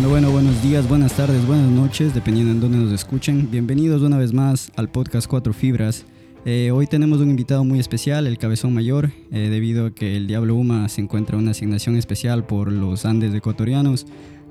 Bueno, bueno, buenos días, buenas tardes, buenas noches, dependiendo en dónde nos escuchen. Bienvenidos una vez más al podcast Cuatro Fibras. Eh, hoy tenemos un invitado muy especial, el Cabezón Mayor, eh, debido a que el Diablo Uma se encuentra en una asignación especial por los Andes ecuatorianos.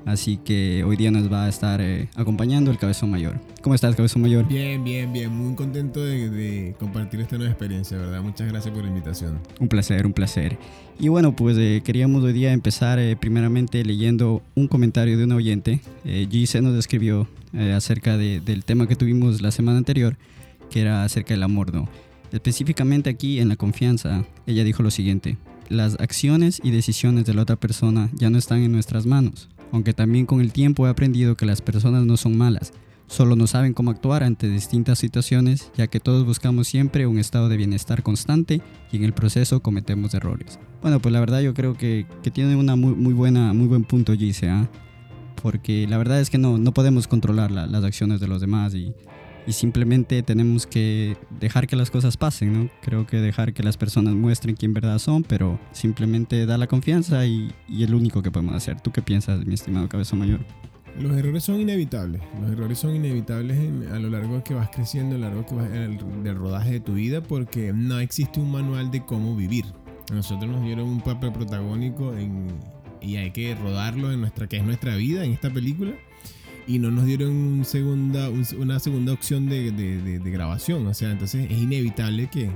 Así que hoy día nos va a estar eh, acompañando el Cabezón Mayor. ¿Cómo estás, Cabezón Mayor? Bien, bien, bien. Muy contento de, de compartir esta nueva experiencia, ¿verdad? Muchas gracias por la invitación. Un placer, un placer. Y bueno, pues eh, queríamos hoy día empezar eh, primeramente leyendo un comentario de un oyente. Eh, Gise nos escribió eh, acerca de- del tema que tuvimos la semana anterior, que era acerca del amor, ¿no? Específicamente aquí en la confianza, ella dijo lo siguiente. Las acciones y decisiones de la otra persona ya no están en nuestras manos, aunque también con el tiempo he aprendido que las personas no son malas, solo no saben cómo actuar ante distintas situaciones, ya que todos buscamos siempre un estado de bienestar constante y en el proceso cometemos errores. Bueno, pues la verdad yo creo que, que tiene una muy, muy buena, muy buen punto Gise, ¿ah? porque la verdad es que no, no podemos controlar la- las acciones de los demás y, y simplemente tenemos que dejar que las cosas pasen, ¿no? Creo que dejar que las personas muestren quién verdad son, pero simplemente dar la confianza y, y es lo único que podemos hacer. ¿Tú qué piensas, mi estimado Cabezón Mayor? Los errores son inevitables. Los errores son inevitables a lo largo que vas creciendo, a lo largo que vas el- del rodaje de tu vida, porque no existe un manual de cómo vivir. A nosotros nos dieron un papel protagónico en, y hay que rodarlo en nuestra, que es nuestra vida, en esta película. Y no nos dieron una segunda opción de, grabación. O sea, entonces es inevitable que,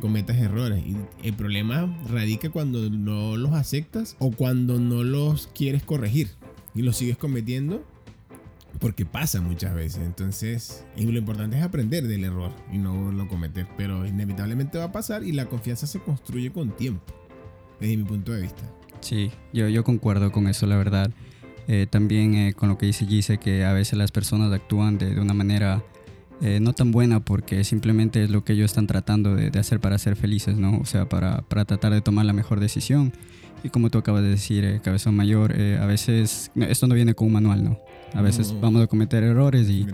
cometas errores. Y el problema radica cuando no los aceptas o cuando no los quieres corregir y los sigues cometiendo porque pasa muchas veces. Entonces, lo importante es aprender del error y no lo cometer. Pero inevitablemente va a pasar y la confianza se construye con tiempo, desde mi punto de vista. Sí, yo, yo concuerdo con eso, la verdad. Eh, también eh, con lo que dice Gise, que a veces las personas actúan de, de una manera eh, no tan buena porque simplemente es lo que ellos están tratando de, de hacer para ser felices, ¿no? O sea, para, para tratar de tomar la mejor decisión. Y como tú acabas de decir, Cabezón Mayor, a veces esto no viene con un manual, ¿no? A veces No. vamos a cometer errores y,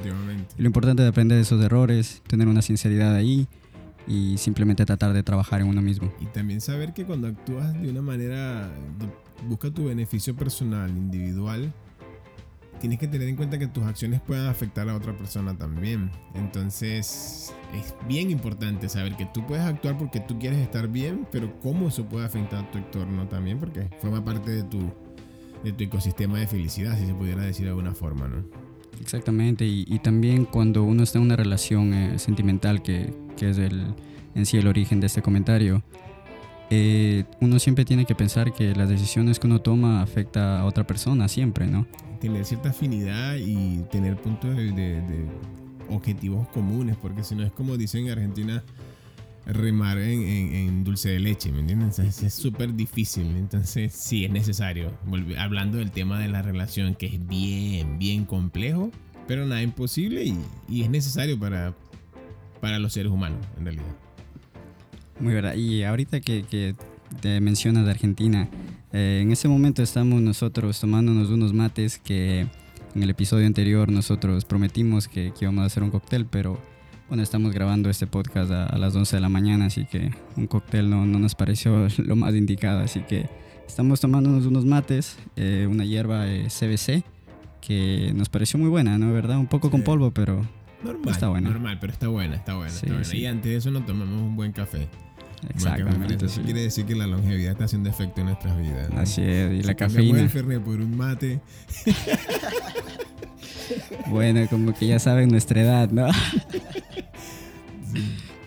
y lo importante es aprender de esos errores, tener una sinceridad ahí y simplemente tratar de trabajar en uno mismo. Y también saber que cuando actúas de una manera, busca tu beneficio personal, individual, tienes que tener en cuenta que tus acciones puedan afectar a otra persona también. Entonces, es bien importante saber que tú puedes actuar porque tú quieres estar bien, pero cómo eso puede afectar a tu entorno también, porque forma parte de tu, de tu ecosistema de felicidad, si se pudiera decir de alguna forma, ¿no? Exactamente, y, también cuando uno está en una relación eh, sentimental, que, es el, en sí el origen de este comentario, eh, uno siempre tiene que pensar que las decisiones que uno toma afecta a otra persona siempre, ¿no? tener cierta afinidad y tener puntos de- de objetivos comunes, porque si no es como dicen en Argentina, remar en, dulce de leche, ¿me entiendes? Es súper difícil, entonces sí es necesario. Hablando del tema de la relación, que es bien, bien complejo, pero nada imposible y, es necesario para, para los seres humanos, en realidad. Muy verdad. Y ahorita que, te mencionas de Argentina, eh, en ese momento estamos nosotros tomándonos unos mates que en el episodio anterior nosotros prometimos que íbamos a hacer un cóctel, pero bueno, estamos grabando este podcast a, a las 11 de la mañana, así que un cóctel no, no nos pareció lo más indicado, así que estamos tomándonos unos mates, eh, una hierba eh, CBC que nos pareció muy buena, ¿no? ¿Verdad? Un poco con Sí. polvo, pero Normal, Está buena. normal, pero está buena, está buena. Sí, está buena. sí. Y antes de eso nos tomamos un buen café. exactamente. Eso sí. quiere decir que la longevidad está haciendo efecto en nuestras vidas. ¿no? Así es, y Si la cafeína. el Fernet por un mate. Bueno, como que ya saben nuestra edad, ¿no?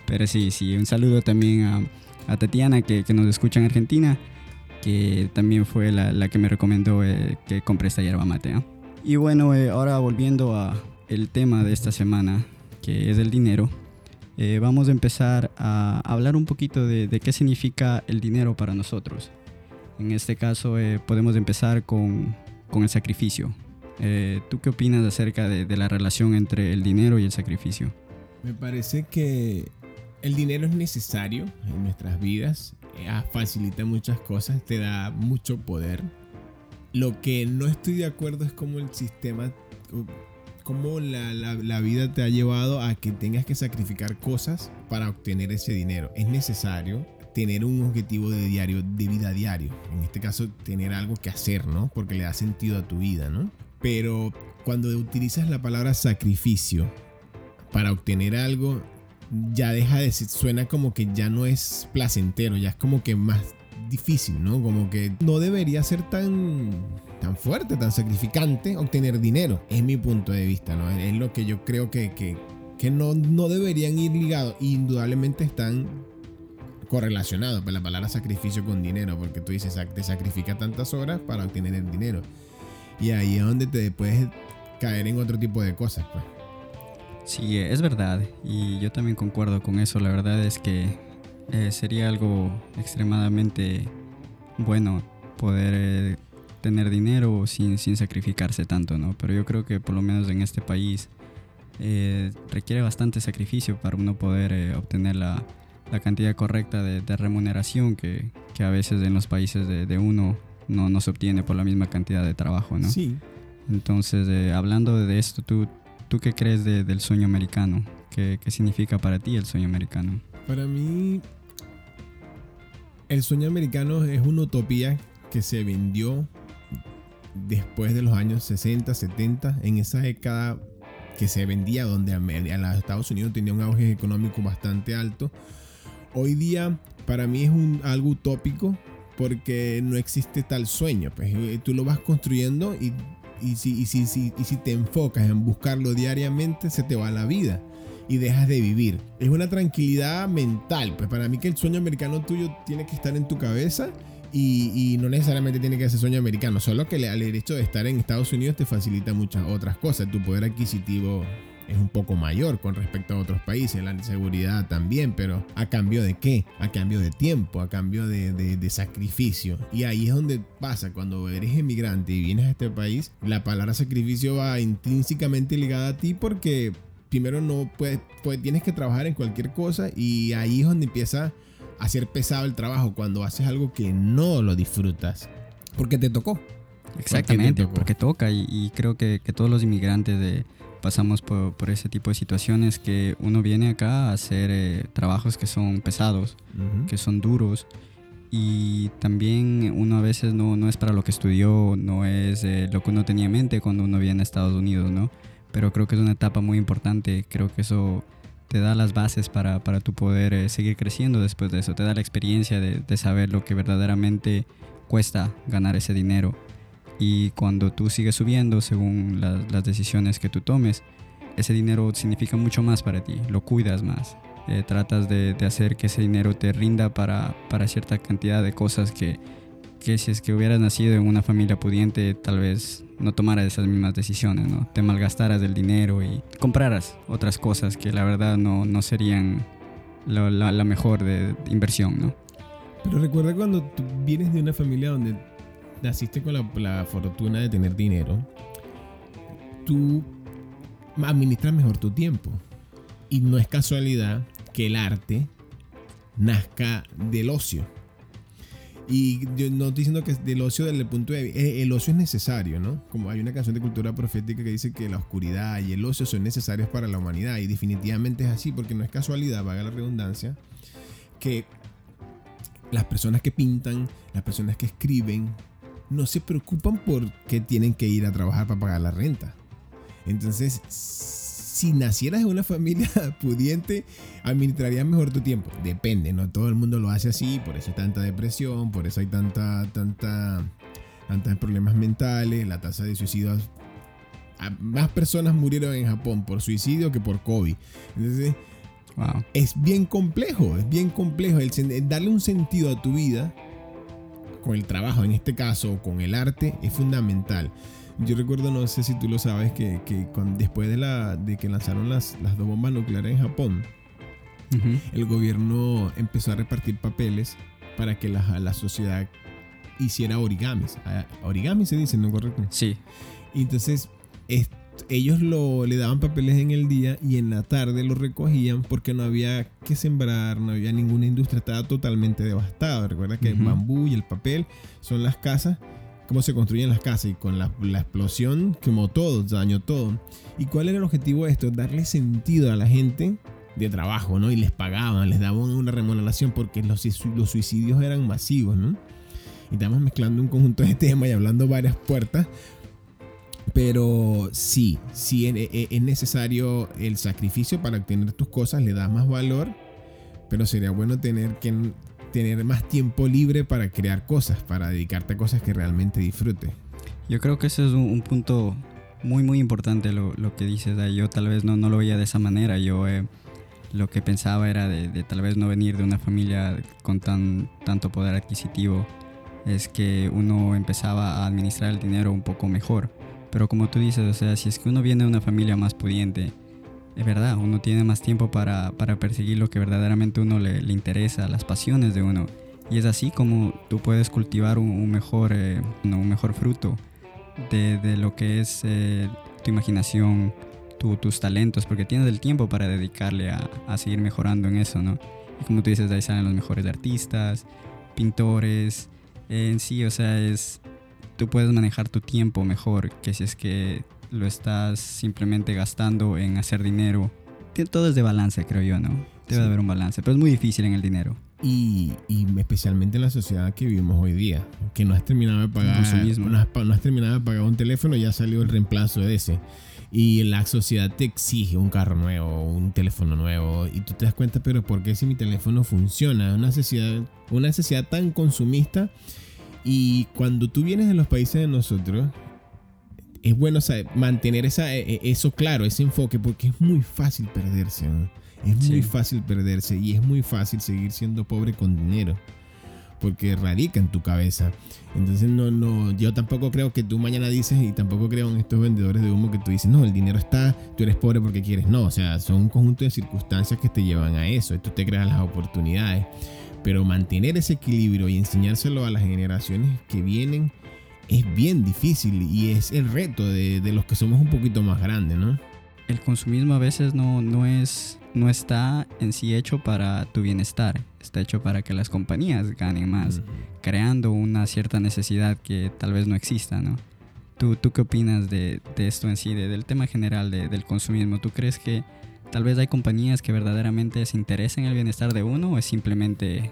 Pero sí, sí, un saludo también a, a Tatiana que, que nos escucha en Argentina, que también fue la, la que me recomendó eh, que compre esta hierba mate. ¿ah? Y bueno, eh, ahora volviendo a el tema de esta semana, que es el dinero, eh, vamos a empezar a hablar un poquito de, de qué significa el dinero para nosotros. En este caso eh, podemos empezar con, con el sacrificio. Eh, ¿Tú qué opinas acerca de, de la relación entre el dinero y el sacrificio? Me parece que el dinero es necesario en nuestras vidas. eh, ah, facilita muchas cosas, te da mucho poder. Lo que no estoy de acuerdo es cómo el sistema, cómo la vida te ha llevado a que tengas que sacrificar cosas para obtener ese dinero. Es necesario tener un objetivo de diario, de vida diario. En este caso, tener algo que hacer, ¿no? Porque le da sentido a tu vida, ¿no? pero cuando utilizas la palabra sacrificio para obtener algo, ya deja de ser, suena como que ya no es placentero, ya es como que más difícil, ¿no? Como que no debería ser tan, tan fuerte, tan sacrificante obtener dinero, es mi punto de vista, ¿no? Es lo que yo creo que, que, que no, no deberían ir ligados, indudablemente están correlacionados, pues la palabra sacrificio con dinero, porque tú dices, te sacrifica tantas horas para obtener el dinero. Y ahí es donde te puedes caer en otro tipo de cosas, pues. Sí, es verdad. Y yo también concuerdo con eso. La verdad es que eh, sería algo extremadamente bueno poder eh, tener dinero sin, sin sacrificarse tanto, ¿no? Pero yo creo que por lo menos en este país eh, requiere bastante sacrificio para uno poder obtener la, la, cantidad correcta de, remuneración que, que, a veces en los países de, de, uno no, no se obtiene por la misma cantidad de trabajo, ¿no? Sí. Entonces, hablando de esto, ¿tú, ¿tú qué crees del sueño americano? ¿Qué, ¿Qué significa para ti el sueño americano? Para mí, el sueño americano es una utopía que se vendió después de los años 60, 70, en esa década que se vendía donde a los Estados Unidos tenía un auge económico bastante alto. Hoy día para mí es un, algo utópico porque no existe tal sueño. Pues, eh, tú lo vas construyendo y, y, si, y, si, y si te enfocas en buscarlo diariamente, se te va la vida y dejas de vivir. Es una tranquilidad mental. Pues para mí que el sueño americano tuyo tiene que estar en tu cabeza y, no necesariamente tiene que ser sueño americano, solo que el hecho de estar en Estados Unidos te facilita muchas otras cosas. Tu poder adquisitivo es un poco mayor con respecto a otros países, la inseguridad también, pero ¿a cambio de qué? A cambio de tiempo, a cambio de, de, sacrificio. Y ahí es donde pasa, cuando eres emigrante y vienes a este país, la palabra sacrificio va intrínsecamente ligada a ti porque primero no puedes, pues tienes que trabajar en cualquier cosa y ahí es donde empieza a ser pesado el trabajo, cuando haces algo que no lo disfrutas, porque te tocó. Exactamente, porque toca y, y creo que, que, todos los inmigrantes de pasamos por, por, ese tipo de situaciones que uno viene acá a hacer eh, trabajos que son pesados, que son duros y también uno a veces no, no es para lo que estudió, no es eh, lo que uno tenía en mente cuando uno viene a Estados Unidos, ¿no? Pero creo que es una etapa muy importante, creo que eso te da las bases para, para tu poder eh, seguir creciendo después de eso, te da la experiencia de, de saber lo que verdaderamente cuesta ganar ese dinero y cuando tú sigues subiendo según las decisiones que tú tomes, ese dinero significa mucho más para ti, lo cuidas más. Eh, tratas de, de, hacer que ese dinero te rinda para, para cierta cantidad de cosas que, que, si es que hubieras nacido en una familia pudiente, tal vez no tomaras esas mismas decisiones, ¿no? Te malgastaras el dinero y compraras otras cosas que la verdad no, no serían la, la, mejor de, de inversión, ¿no? Pero recuerda cuando tú vienes de una familia donde naciste con la, fortuna de tener dinero, tú administras mejor tu tiempo. Y no es casualidad que el arte nazca del ocio. Y yo no estoy diciendo que del ocio desde el punto de vista. Eh, el ocio es necesario, ¿no? Como hay una canción de cultura profética que dice que la oscuridad y el ocio son necesarios para la humanidad. Y definitivamente es así, porque no es casualidad, vaga la redundancia, que las personas que pintan, las personas que escriben, no se preocupan por que tienen que ir a trabajar para pagar la renta. Entonces, si nacieras en una familia pudiente, administrarías mejor tu tiempo. Depende, no todo el mundo lo hace así, por eso hay tanta depresión, por eso hay tanta, tanta, tantos problemas mentales, la tasa de suicidios. Más personas murieron en Japón por suicidio que por COVID. Entonces, es bien complejo, es bien complejo el darle un sentido a tu vida con el trabajo, en este caso, con el arte, es fundamental. Yo recuerdo, no sé si tú lo sabes, que, que después de, la, de que lanzaron las, las dos bombas nucleares en Japón, el gobierno empezó a repartir papeles para que la, la sociedad hiciera origamis. Ah, origami se dice, ¿no correcto? Sí. Y entonces, este ellos lo, le daban papeles en el día y en la tarde lo recogían porque no había que sembrar, no había ninguna industria, estaba totalmente devastado. Recuerda que el bambú y el papel son las casas, cómo se construyen las casas y con la, explosión quemó todo, dañó todo. ¿Y cuál era el objetivo de esto? Darle sentido a la gente de trabajo, ¿no? Y les pagaban, les daban una remuneración porque los, los suicidios eran masivos, ¿no? Y estamos mezclando un conjunto de temas y hablando varias puertas Pero sí, sí es necesario el sacrificio para obtener tus cosas, le das más valor, pero sería bueno tener que tener más tiempo libre para crear cosas, para dedicarte a cosas que realmente disfrutes. Yo creo que ese es un, punto muy muy importante lo, lo, que dices. Yo tal vez no, no lo veía de esa manera. Yo eh, lo que pensaba era de, de, tal vez no venir de una familia con tan, tanto poder adquisitivo. Es que uno empezaba a administrar el dinero un poco mejor. Pero como tú dices, o sea, si es que uno viene de una familia más pudiente, es verdad, uno tiene más tiempo para, para perseguir lo que verdaderamente uno le, le, interesa, las pasiones de uno. Y es así como tú puedes cultivar un, mejor, eh, un mejor fruto de, de, lo que es eh, tu imaginación, tu, tus talentos, porque tienes el tiempo para dedicarle a, a, seguir mejorando en eso, ¿no? Y como tú dices, de ahí salen los mejores artistas, pintores, en sí, o sea, es, tú puedes manejar tu tiempo mejor que si es que lo estás simplemente gastando en hacer dinero. Todo es de balance, creo yo, ¿no? Debe haber un balance, pero es muy difícil en el dinero. Y, y, especialmente en la sociedad que vivimos hoy día, que no has terminado de pagar, no has, no has, terminado de pagar un teléfono, ya salió el reemplazo de ese. Y la sociedad te exige un carro nuevo, un teléfono nuevo, y tú te das cuenta, pero ¿por qué si mi teléfono funciona? Una necesidad, una necesidad tan consumista. Y cuando tú vienes de los países de nosotros, es bueno mantener esa, e, e, eso claro, ese enfoque, porque es muy fácil perderse. Es muy fácil perderse y es muy fácil seguir siendo pobre con dinero. Porque radica en tu cabeza. Entonces, no, no, yo tampoco creo que tú mañana dices, y tampoco creo en estos vendedores de humo que tú dices, no, el dinero está, tú eres pobre porque quieres. No, o sea, son un conjunto de circunstancias que te llevan a eso. Y tú te creas las oportunidades. Pero mantener ese equilibrio y enseñárselo a las generaciones que vienen es bien difícil y es el reto de, de, los que somos un poquito más grandes, ¿no? El consumismo a veces no, no, es, no está en sí hecho para tu bienestar, está hecho para que las compañías ganen más, creando una cierta necesidad que tal vez no exista, ¿no? ¿Tú, tú qué opinas de, de, esto en sí, del tema general del consumismo? ¿Tú crees que tal vez hay compañías que verdaderamente se interesan en el bienestar de uno o es simplemente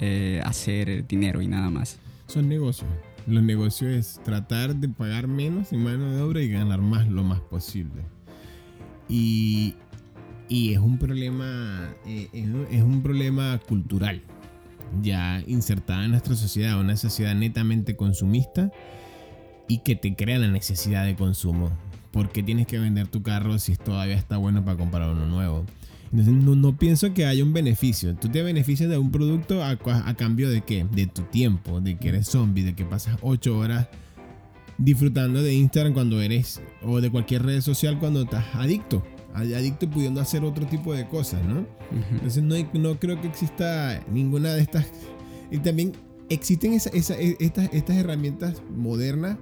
eh, hacer dinero y nada más? Son negocios los negocios es tratar de pagar menos en mano de obra y ganar más lo más posible. Y, y es un problema, eh, es, un problema cultural, ya insertada en nuestra sociedad, una sociedad netamente consumista y que te crea la necesidad de consumo. Porque tienes que vender tu carro si todavía está bueno para comprar uno nuevo? Entonces no, pienso que haya un beneficio. Tú te beneficias de un producto a, cambio de qué? De tu tiempo, de que eres zombie, de que pasas 8 horas disfrutando de Instagram cuando eres, o de cualquier red social cuando estás adicto. Adicto pudiendo hacer otro tipo de cosas, ¿no? Entonces no, no creo que exista ninguna de estas. Y también existen esa, e, estas, estas herramientas modernas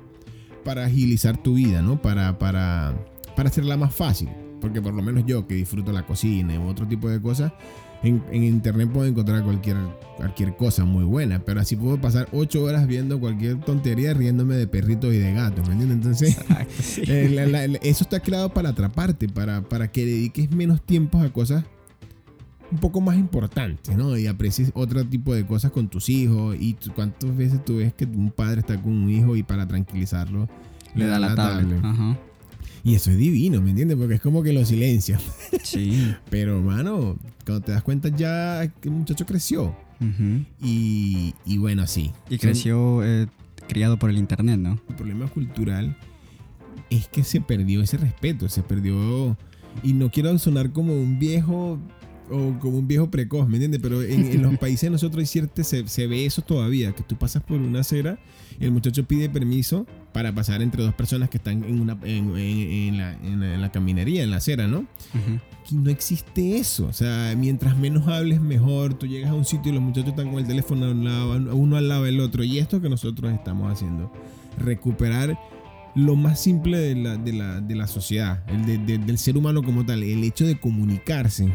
para agilizar tu vida, ¿no? Para, para, para hacerla más fácil. Porque por lo menos yo que disfruto la cocina u otro tipo de cosas, en, internet puedo encontrar cualquier, cualquier cosa muy buena. Pero así puedo pasar ocho horas viendo cualquier tontería riéndome de perritos y de gatos. ¿Me entiendes? Entonces, eh, eso está creado para atraparte, para, para que dediques menos tiempo a cosas un poco más importantes, ¿no? Y aprecies otro tipo de cosas con tus hijos. Y cuántas veces tú ves que un padre está con un hijo y para tranquilizarlo le, da, la, tablet. Ajá. Y eso es divino, ¿me entiendes? Porque es como que lo silencia. Sí. Pero, hermano, cuando te das cuenta ya que el muchacho creció. y, y, bueno, sí. Y creció eh, criado por el internet, ¿no? El problema cultural es que se perdió ese respeto, se perdió... Y no quiero sonar como un viejo o como un viejo precoz, ¿me entiendes? Pero en, los países de nosotros hay cierto, se, se, ve eso todavía, que tú pasas por una acera y el muchacho pide permiso para pasar entre dos personas que están en, una, en, en, la, en la, caminería, en la acera, ¿no? Aquí no existe eso, o sea, mientras menos hables, mejor, tú llegas a un sitio y los muchachos están con el teléfono a un lado, uno al lado del otro, y esto que nosotros estamos haciendo, recuperar lo más simple de la, de la, de la sociedad, el del ser humano como tal, el hecho de comunicarse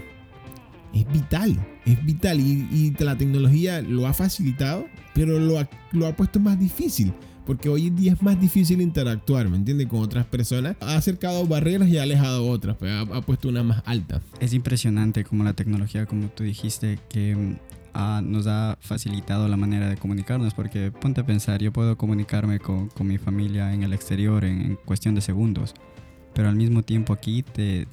es vital, es vital y, la tecnología lo ha facilitado, pero lo ha, lo ha puesto más difícil. Porque hoy en día es más difícil interactuar, ¿me entiendes? Con otras personas. Ha acercado barreras y ha alejado otras, pero ha, puesto una más alta. Es impresionante como la tecnología, como tú dijiste, que mm, nos ha facilitado la manera de comunicarnos, porque ponte a pensar, yo puedo comunicarme con, con mi familia en el exterior en, cuestión de segundos, pero al mismo tiempo aquí te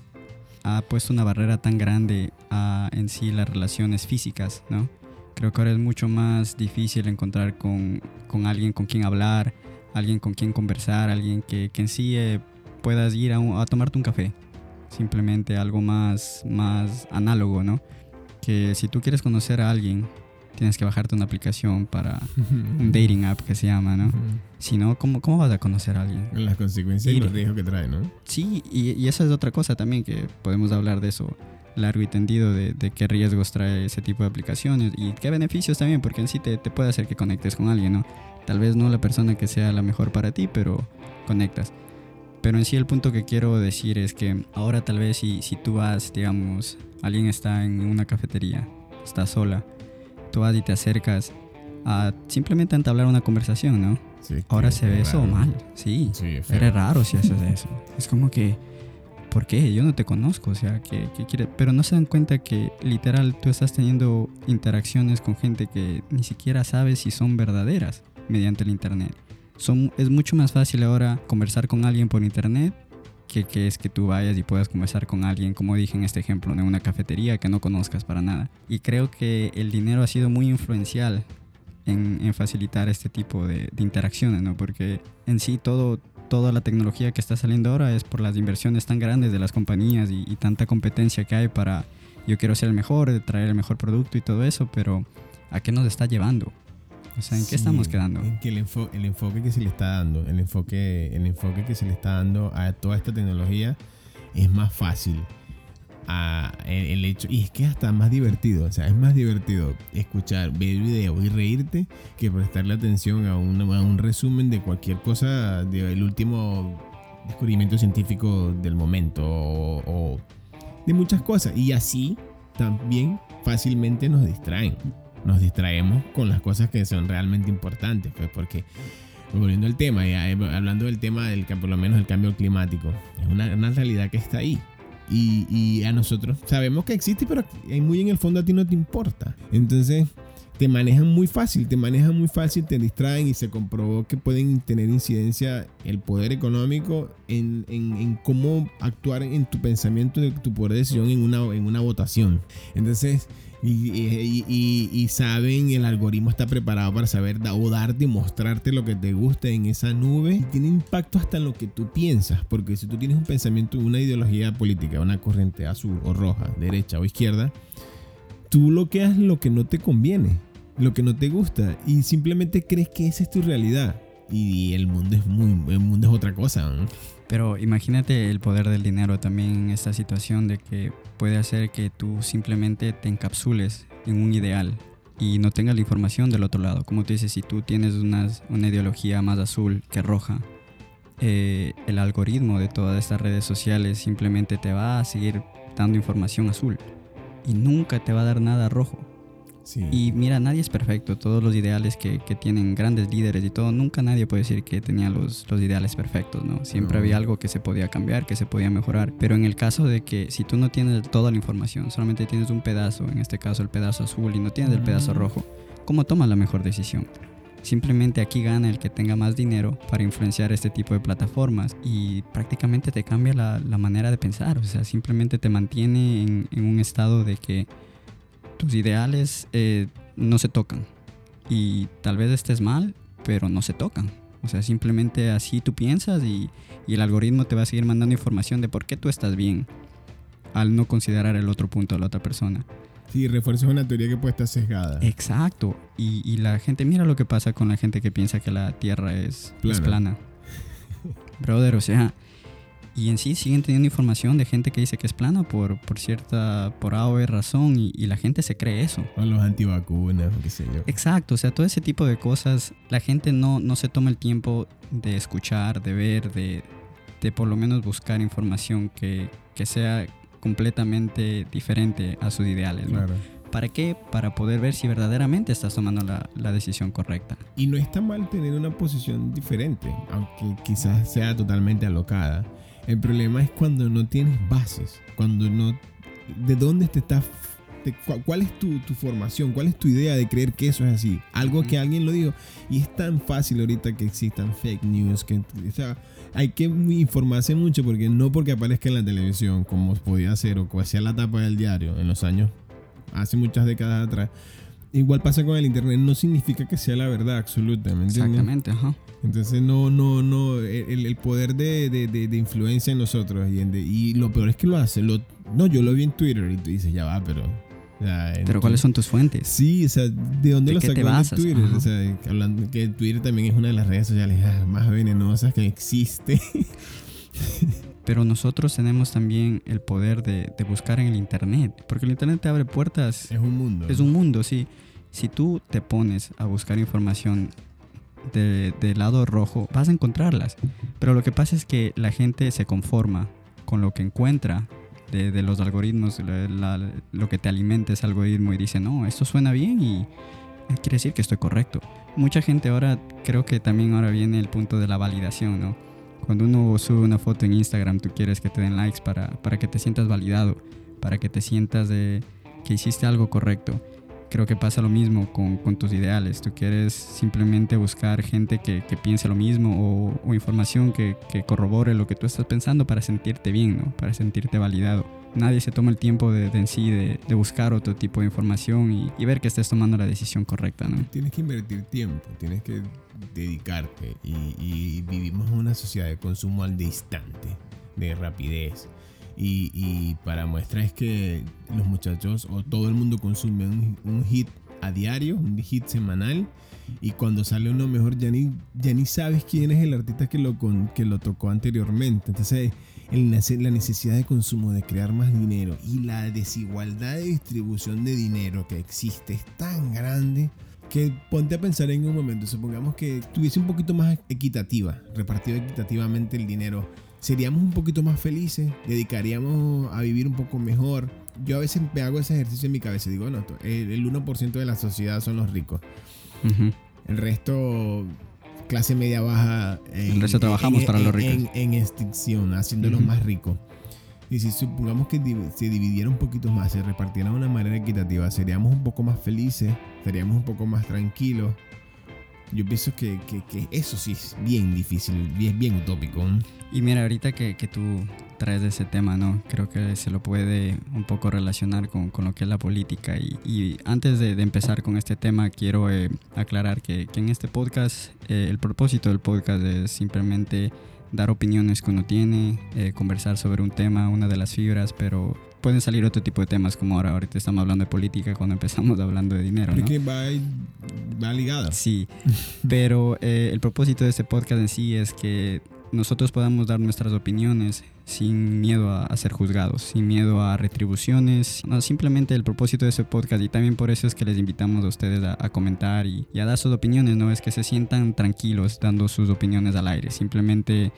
ha puesto una barrera tan grande a en sí las relaciones físicas, ¿no? Creo que ahora es mucho más difícil encontrar con, con alguien con quien hablar, alguien con quien conversar, alguien que, que en sí eh, puedas ir a, a tomarte un café, simplemente algo más, más análogo, ¿no? que si tú quieres conocer a alguien, tienes que bajarte una aplicación para un dating app que se llama, ¿no? Si no, ¿cómo, ¿cómo vas a conocer a alguien? Las consecuencias y, los riesgos que trae, ¿no? Sí, y, y, esa es otra cosa también que podemos hablar de eso largo y tendido, de, de, qué riesgos trae ese tipo de aplicaciones y qué beneficios también, porque en sí te, te puede hacer que conectes con alguien, ¿no? Tal vez no la persona que sea la mejor para ti, pero conectas. Pero en sí el punto que quiero decir es que ahora tal vez si, si tú vas, digamos, alguien está en una cafetería, está sola, tú vas y te acercas a simplemente entablar una conversación, ¿no? Sí, ahora se ve eso mal, sí. sí eres raro si haces eso. Es como que, ¿por qué? Yo no te conozco, o sea, ¿qué, qué quieres? Pero no se dan cuenta que literal tú estás teniendo interacciones con gente que ni siquiera sabes si son verdaderas mediante el Internet es mucho más fácil ahora conversar con alguien por internet que, que, es que tú vayas y puedas conversar con alguien, como dije en este ejemplo, en una cafetería que no conozcas para nada. Y creo que el dinero ha sido muy influencial en, en facilitar este tipo de, de, interacciones, ¿no? Porque en sí todo, toda la tecnología que está saliendo ahora es por las inversiones tan grandes de las compañías y, y tanta competencia que hay para yo quiero ser el mejor, traer el mejor producto y todo eso, pero ¿a qué nos está llevando? O sea, ¿en qué estamos quedando? En que el, el, enfoque que se le está dando, el enfoque, el enfoque que se le está dando a toda esta tecnología es más fácil. A el, hecho, y es que hasta más divertido, o sea, es más divertido escuchar, ver video y reírte que prestarle atención a un, a un resumen de cualquier cosa del último descubrimiento científico del momento o, o de muchas cosas. Y así también fácilmente nos distraen nos distraemos con las cosas que son realmente importantes, pues porque volviendo al tema, ya, eh, hablando del tema del por lo menos el cambio climático, es una, una realidad que está ahí. Y, y, a nosotros sabemos que existe, pero muy en el fondo a ti no te importa. Entonces te manejan muy fácil, te manejan muy fácil, te distraen y se comprobó que pueden tener incidencia el poder económico en, en, en cómo actuar en tu pensamiento, de tu poder de decisión en una, en una votación. Entonces y, saben, el algoritmo está preparado para saber o darte y mostrarte lo que te gusta en esa nube. Y tiene impacto hasta en lo que tú piensas, porque si tú tienes un pensamiento, una ideología política, una corriente azul o roja, derecha o izquierda, tú bloqueas lo que no te conviene, lo que no te gusta, y simplemente crees que esa es tu realidad. Y el mundo es muy, el mundo es otra cosa. ¿no? Pero imagínate el poder del dinero también esta situación de que puede hacer que tú simplemente te encapsules en un ideal y no tengas la información del otro lado. Como te dices, si tú tienes una, ideología más azul que roja, eh, el algoritmo de todas estas redes sociales simplemente te va a seguir dando información azul y nunca te va a dar nada rojo. Y mira, nadie es perfecto. Todos los ideales que, que, tienen grandes líderes y todo, nunca nadie puede decir que tenía los, los ideales perfectos, ¿no? Siempre había algo que se podía cambiar, que se podía mejorar. Pero en el caso de que si tú no tienes toda la información, solamente tienes un pedazo, en este caso el pedazo azul, y no tienes el pedazo rojo, ¿cómo tomas la mejor decisión? Simplemente aquí gana el que tenga más dinero para influenciar este tipo de plataformas y prácticamente te cambia la, la manera de pensar. O sea, simplemente te mantiene en, en un estado de que tus ideales eh, no se tocan. Y tal vez estés mal, pero no se tocan. O sea, simplemente así tú piensas y, y, el algoritmo te va a seguir mandando información de por qué tú estás bien al no considerar el otro punto de la otra persona. Sí, refuerzas una teoría que puede estar sesgada. Exacto. Y, y, la gente, mira lo que pasa con la gente que piensa que la Tierra es plana. Es plana. Brother, o sea, y en sí siguen teniendo información de gente que dice que es plana por, por cierta, por A o B razón y, la gente se cree eso. O los antivacunas, qué sé yo. Exacto, o sea, todo ese tipo de cosas, la gente no, no se toma el tiempo de escuchar, de ver, de, de por lo menos buscar información que, que sea completamente diferente a sus ideales. Claro. ¿Para qué? Para poder ver si verdaderamente estás tomando la, la, decisión correcta. Y no está mal tener una posición diferente, aunque quizás sea totalmente alocada. El problema es cuando no tienes bases, cuando no... ¿De dónde te estás ¿cuál es tu, tu formación? ¿Cuál es tu idea de creer que eso es así? Algo que alguien lo dijo. Y es tan fácil ahorita que existan fake news, que o sea, hay que informarse mucho porque no porque aparezca en la televisión, como podía ser o como hacía la tapa del diario en los años, hace muchas décadas atrás. Igual pasa con el internet, no significa que sea la verdad absoluta, ¿me entiendes? Exactamente, ajá. Entonces no, no, no, el, el poder de, de- de- de influencia en nosotros y, en y lo peor es que lo hace, lo, no, yo lo vi en Twitter y tú dices, ya va, pero... en Pero ¿cuáles son tus fuentes? Sí, o sea, ¿de dónde ¿De lo sacó? Twitter? Ajá. O sea, hablando que Twitter también es una de las redes sociales ah, más venenosas que existe. Pero nosotros tenemos también el poder de, de buscar en el Internet, porque el Internet te abre puertas. es un mundo. Es un mundo, sí. Si tú te pones a buscar información de- del lado rojo, vas a encontrarlas. Pero lo que pasa es que la gente se conforma con lo que encuentra de, de los algoritmos, la- la- lo que te alimenta ese algoritmo y dice, no, esto suena bien y quiere decir que estoy correcto. Mucha gente ahora, creo que también ahora viene el punto de la validación, ¿no? Cuando uno sube una foto en Instagram, tú quieres que te den likes para, para que te sientas validado, para que te sientas de que hiciste algo correcto. Creo que pasa lo mismo con, con tus ideales. Tú quieres simplemente buscar gente que, que piense lo mismo o, información que, que corrobore lo que tú estás pensando para sentirte bien, ¿no? Para sentirte validado. Nadie se toma el tiempo de, de en sí de, de buscar otro tipo de información y, ver que estés tomando la decisión correcta, ¿no? Tienes que invertir tiempo, tienes que dedicarte y, y vivimos en una sociedad de consumo al instante, de rapidez. Y, para muestra es que los muchachos o todo el mundo consume un, hit a diario, un hit semanal. Y cuando sale uno mejor, ya ni, ya ni sabes quién es el artista que lo, que lo tocó anteriormente. Entonces, la necesidad de consumo, de crear más dinero y la desigualdad de distribución de dinero que existe es tan grande que ponte a pensar en un momento, supongamos que tuviese un poquito más equitativa, repartido equitativamente el dinero, seríamos un poquito más felices, dedicaríamos a vivir un poco mejor. Yo a veces me hago ese ejercicio en mi cabeza digo, no, el el 1% de la sociedad son los ricos. El resto, clase media baja. en- El resto trabajamos en- para los ricos. En, extinción, haciéndolos más ricos. Y si supongamos que se dividiera un poquito más, se repartiera de una manera equitativa, seríamos un poco más felices, estaríamos un poco más tranquilos. Yo pienso que, que- eso sí es bien difícil, bien, bien utópico. ¿no? Y mira, ahorita que, que tú traes ese tema, ¿no? Creo que se lo puede un poco relacionar con, con lo que es la política. Y, y antes de, de empezar con este tema, quiero eh, aclarar que en este podcast, eh, el propósito del podcast es simplemente dar opiniones que uno tiene, eh, conversar sobre un tema, una de las fibras, pero pueden salir otro tipo de temas como ahora. Ahorita estamos hablando de política cuando empezamos hablando de dinero, ¿no? Va, va ligada. Sí, pero eh, el propósito de este podcast en sí es que nosotros podamos dar nuestras opiniones sin miedo a, a ser juzgados, sin miedo a retribuciones. No, simplemente el propósito de este podcast y también por eso es que les invitamos a ustedes a, a comentar y, y a dar sus opiniones, no es que se sientan tranquilos dando sus opiniones al aire. Simplemente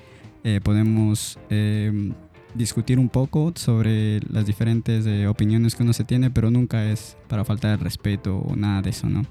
eh, podemos eh, discutir un poco sobre las diferentes eh, opiniones que uno se tiene, pero nunca es para faltar el respeto o nada de eso, ¿no?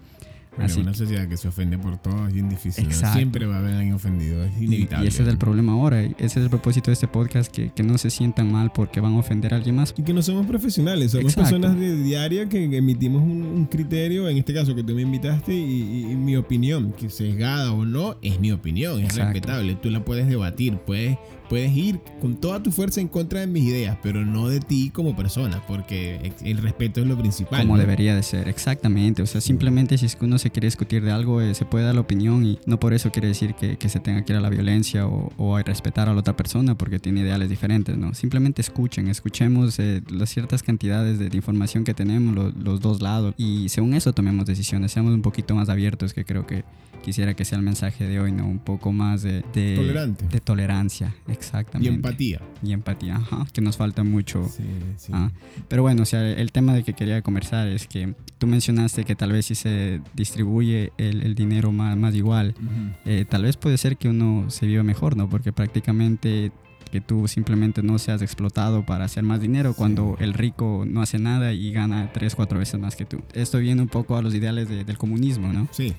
Pero Así una sociedad que se ofende por todo es bien difícil. Exacto. Siempre va a haber alguien ofendido, es inevitable. y ese es el problema ahora. Ese es el propósito de este podcast, que, que no se sientan mal porque van a ofender a alguien más. Y que no somos profesionales, somos Exacto. personas de diaria que, emitimos un, un criterio, en este caso que tú me invitaste, y, y- y mi opinión, que sesgada o no, es mi opinión, es Exacto. respetable. Tú la puedes debatir, puedes, puedes ir con toda tu fuerza en contra de mis ideas, pero no de ti como persona, porque el respeto es lo principal. Como ¿no? debería de ser, exactamente. O sea, simplemente si es que uno se quiere discutir de algo, eh, se puede dar la opinión y no por eso quiere decir que, que se tenga que ir a la violencia o, o a respetar a la otra persona porque tiene ideales diferentes, ¿no? Simplemente escuchen, escuchemos eh, las ciertas cantidades de, de información que tenemos, lo- los dos lados, y según eso tomemos decisiones, seamos un poquito más abiertos, que creo que quisiera que sea el mensaje de hoy, ¿no? Un poco más de, de, Tolerante. de tolerancia, exactamente. empatía. Y empatía, ajá, que nos falta mucho. Sí, sí. Ah, pero bueno, o sea, el tema de que quería conversar es que tú mencionaste que tal vez si se distribuye el, el dinero más, más igual, Ujú. eh, tal vez puede ser que uno se viva mejor, ¿no? Porque prácticamente que tú simplemente no seas explotado para hacer más dinero cuando el rico no hace nada y gana tres, cuatro veces más que tú. Esto viene un poco a los ideales de- del comunismo, ¿no? Sí.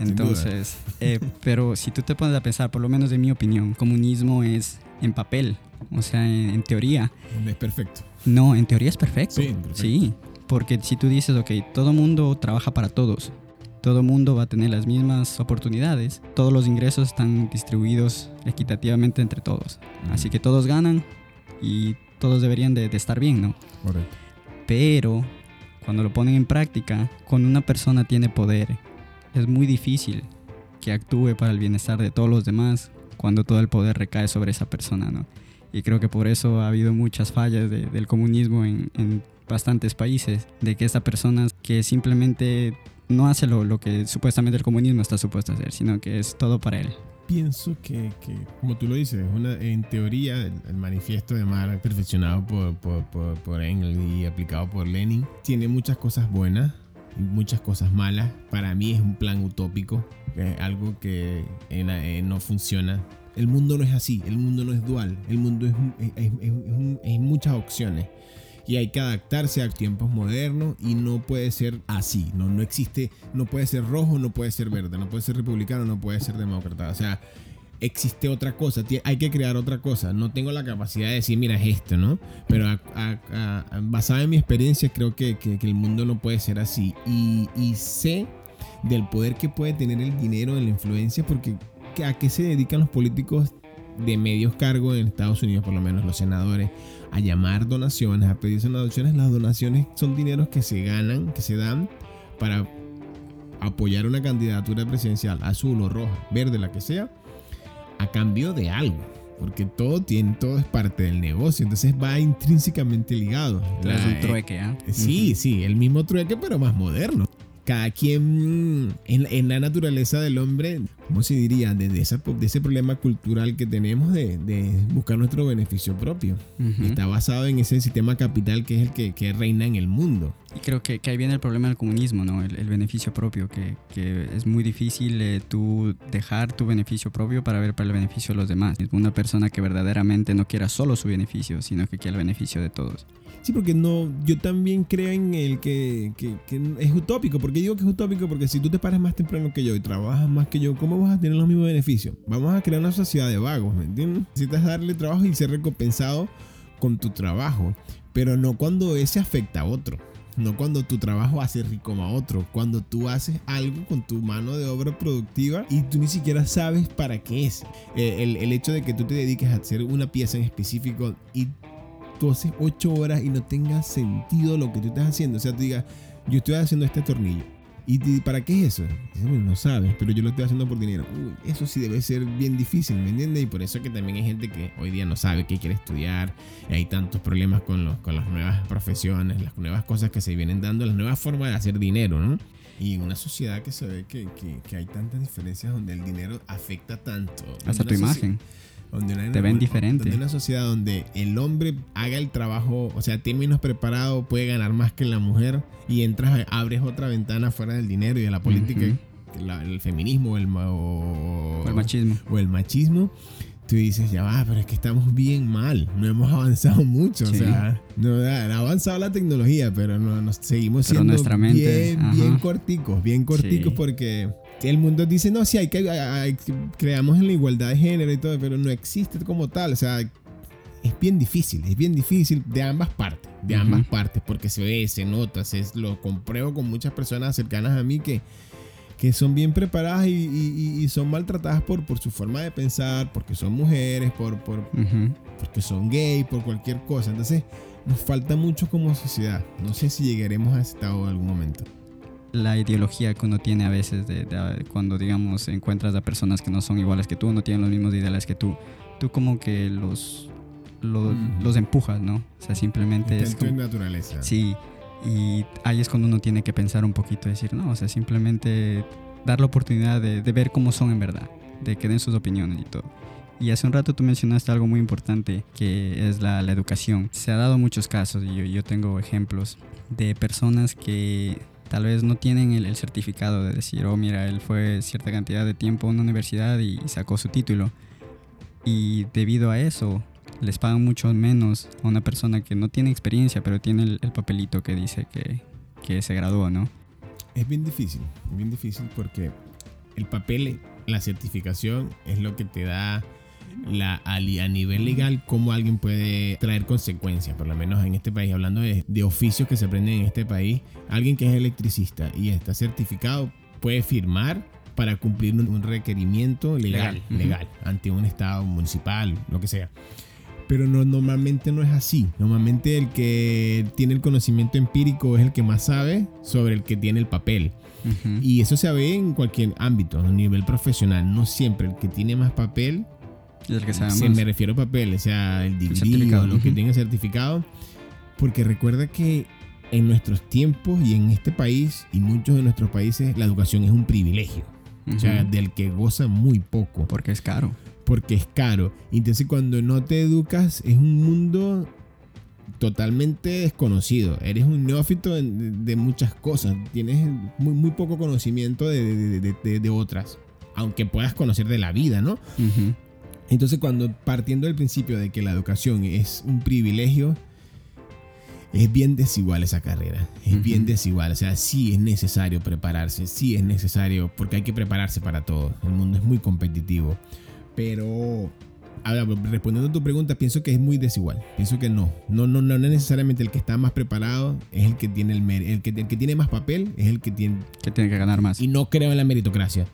Entonces, eh, pero si tú te pones a pensar, por lo menos en mi opinión, comunismo es en papel, o sea, en, en teoría. Es perfecto. No, en teoría es perfecto. Sí, perfecto. Sí, Porque si tú dices, ok, todo mundo trabaja para todos, todo mundo va a tener las mismas oportunidades, todos los ingresos están distribuidos equitativamente entre todos. Así que todos ganan y todos deberían de, de estar bien, ¿no? Correcto. Pero cuando lo ponen en práctica, cuando una persona tiene poder, es muy difícil que actúe para el bienestar de todos los demás cuando todo el poder recae sobre esa persona, ¿no? Y creo que por eso ha habido muchas fallas de- del comunismo en, en bastantes países, de que esta persona que simplemente no hace lo, lo que supuestamente el comunismo está supuesto a hacer, sino que es todo para él. Pienso que, que, como tú lo dices, una, en teoría el, el manifiesto de Marx, perfeccionado por, por, por, por Engels y aplicado por Lenin, tiene muchas cosas buenas muchas cosas malas. Para mí es un plan utópico, es algo que eh, no funciona. El mundo no es así, el mundo no es dual, el mundo es, es muchas opciones. Y hay que adaptarse a tiempos modernos y no puede ser así. No, no existe, no puede ser rojo, no puede ser verde, no puede ser republicano, no puede ser demócrata. O sea, existe otra cosa, hay que crear otra cosa. No tengo la capacidad de decir, mira, es esto, ¿no? Pero a- basada en mi experiencia, creo que, que- el mundo no puede ser así. Y, sé del poder que puede tener el dinero en la influencia, porque ¿qué- ¿a qué se dedican los políticos de medios cargos en Estados Unidos, por lo menos los senadores? A llamar donaciones, a pedirse donaciones. Las donaciones son dineros que se ganan, que se dan para apoyar una candidatura presidencial, azul o roja, verde, la que sea, a cambio de algo. Porque todo tiene, todo es parte del negocio, entonces va intrínsecamente ligado. es La- un trueque, ¿ah? Sí, sí, el mismo trueque, pero más moderno. Cada quien en, en la naturaleza del hombre, ¿cómo se diría? De, de esa- de ese problema cultural que tenemos de, de buscar nuestro beneficio propio. Está basado en ese sistema capital que es el que, que reina en el mundo. Y creo que, que ahí viene el problema del comunismo, ¿no? El, el beneficio propio, que, que es muy difícil eh, tú dejar tu beneficio propio para ver para el beneficio de los demás. Una persona que verdaderamente no quiera solo su beneficio, sino que quiera el beneficio de todos. Sí, porque no, yo también creo en el que, que- que es utópico. ¿Por qué digo que es utópico? Porque si tú te paras más temprano que yo y trabajas más que yo, ¿cómo a tener los mismos beneficios? Vamos a crear una sociedad de vagos, ¿me entiendes? Necesitas darle trabajo y ser recompensado con tu trabajo, pero no cuando ese afecta a otro. No cuando tu trabajo hace rico a otro, cuando tú haces algo con tu mano de obra productiva y tú ni siquiera sabes para qué es. Eh, el, el hecho de que tú te dediques a hacer una pieza en específico y tú haces 8 horas y no tenga sentido lo que tú estás haciendo. O sea, tú digas, yo estoy haciendo este tornillo. ¿Y te- para qué es eso? Dices, "Bueno, no sabes, pero yo lo estoy haciendo por dinero. Uy, eso sí debe ser bien difícil, ¿me entiendes? Y por eso que también hay gente que hoy día no sabe qué quiere estudiar. Y hay tantos problemas con, los, con las nuevas profesiones, las nuevas cosas que se vienen dando, las nuevas formas de hacer dinero, ¿no? Y en una sociedad que se ve que, que- que hay tantas diferencias donde el dinero afecta tanto. Hasta tu imagen. Donde una- Te ven diferente. Donde una sociedad donde el hombre haga el trabajo, o sea, tiene menos preparado, puede ganar más que la mujer y entras, abres otra ventana fuera del dinero y de la política, la- el feminismo el, o, O el machismo. o el machismo. Tú dices, ya va, pero es que estamos bien mal, no hemos avanzado mucho, Sí. o sea, no, ha avanzado la tecnología, pero no, nos seguimos Pero siendo nuestra mente, bien, ajá. bien corticos, bien corticos Sí. porque el mundo dice, no, sí, hay que, hay- creamos en la igualdad de género y todo, pero no existe como tal, o sea, es bien difícil, es bien difícil de ambas partes, de ambas partes, porque se ve, se nota, se, lo compruebo con muchas personas cercanas a mí que, que son bien preparadas y, y- y- y son maltratadas por, por su forma de pensar, porque son mujeres, por, porque son gay, por cualquier cosa. Entonces, nos falta mucho como sociedad. No sé si llegaremos a ese estado en algún momento. La ideología que uno tiene a veces de, de- cuando digamos encuentras a personas que no son iguales que tú, no tienen los mismos ideales que tú, tú como que los los, Ujú. los empujas, ¿no? O sea, simplemente es Intento como, naturaleza. sí, y ahí es cuando uno tiene que pensar un poquito, decir, no, o sea, simplemente dar la oportunidad de, de ver cómo son en verdad, de que den sus opiniones y todo. Y hace un rato tú mencionaste algo muy importante, que es la, la educación. Se ha dado muchos casos, y yo, yo tengo ejemplos, de personas que tal vez no tienen el, certificado de decir, oh, mira, él fue cierta cantidad de tiempo a una universidad y sacó su título. Y debido a eso, les pagan mucho menos a una persona que no tiene experiencia, pero tiene el, el papelito que dice que, que se graduó, ¿no? Es bien difícil, bien difícil porque el papel, la certificación es lo que te da la, a, nivel legal cómo alguien puede traer consecuencias, por lo menos en este país, hablando de, de oficios que se aprenden en este país, alguien que es electricista y está certificado puede firmar para cumplir un, requerimiento legal, legal, ante un estado municipal, lo que sea. Pero no, normalmente no es así. Normalmente el que tiene el conocimiento empírico es el que más sabe sobre el que tiene el papel. Y eso se ve en cualquier ámbito, a nivel profesional. No siempre el que tiene más papel, el que sabe se me refiero a papel, o sea, el DVD o lo que tenga certificado. Porque recuerda que en nuestros tiempos y en este país y muchos de nuestros países la educación es un privilegio. O sea, del que goza muy poco. Porque es caro. Porque es caro. Entonces cuando no te educas es un mundo totalmente desconocido. Eres un neófito de, muchas cosas. Tienes muy, muy poco conocimiento de, otras. Aunque puedas conocer de la vida, ¿no? Entonces cuando partiendo del principio de que la educación es un privilegio, es bien desigual esa carrera, es bien desigual, o sea, sí es necesario prepararse, sí es necesario, porque hay que prepararse para todo, el mundo es muy competitivo, pero respondiendo a tu pregunta, pienso que es muy desigual, pienso que no, no, no, no, necesariamente el que está más preparado es el que tiene el, el que, el que tiene más papel, es el que tiene, que tiene que ganar más. Y no creo en la meritocracia.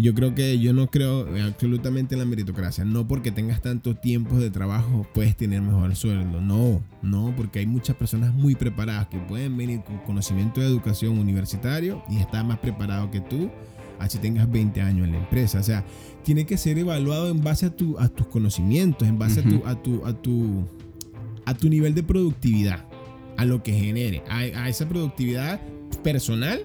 Yo creo que yo no creo absolutamente en la meritocracia. No porque tengas tanto tiempo de trabajo puedes tener mejor sueldo. No, no, porque hay muchas personas muy preparadas que pueden venir con conocimiento de educación universitario y estar más preparado que tú, así tengas 20 años en la empresa. O sea, tiene que ser evaluado en base a, tu, a tus conocimientos, en base a, tu, a, tu, a, tu, a tu nivel de productividad, a lo que genere, a, esa productividad personal.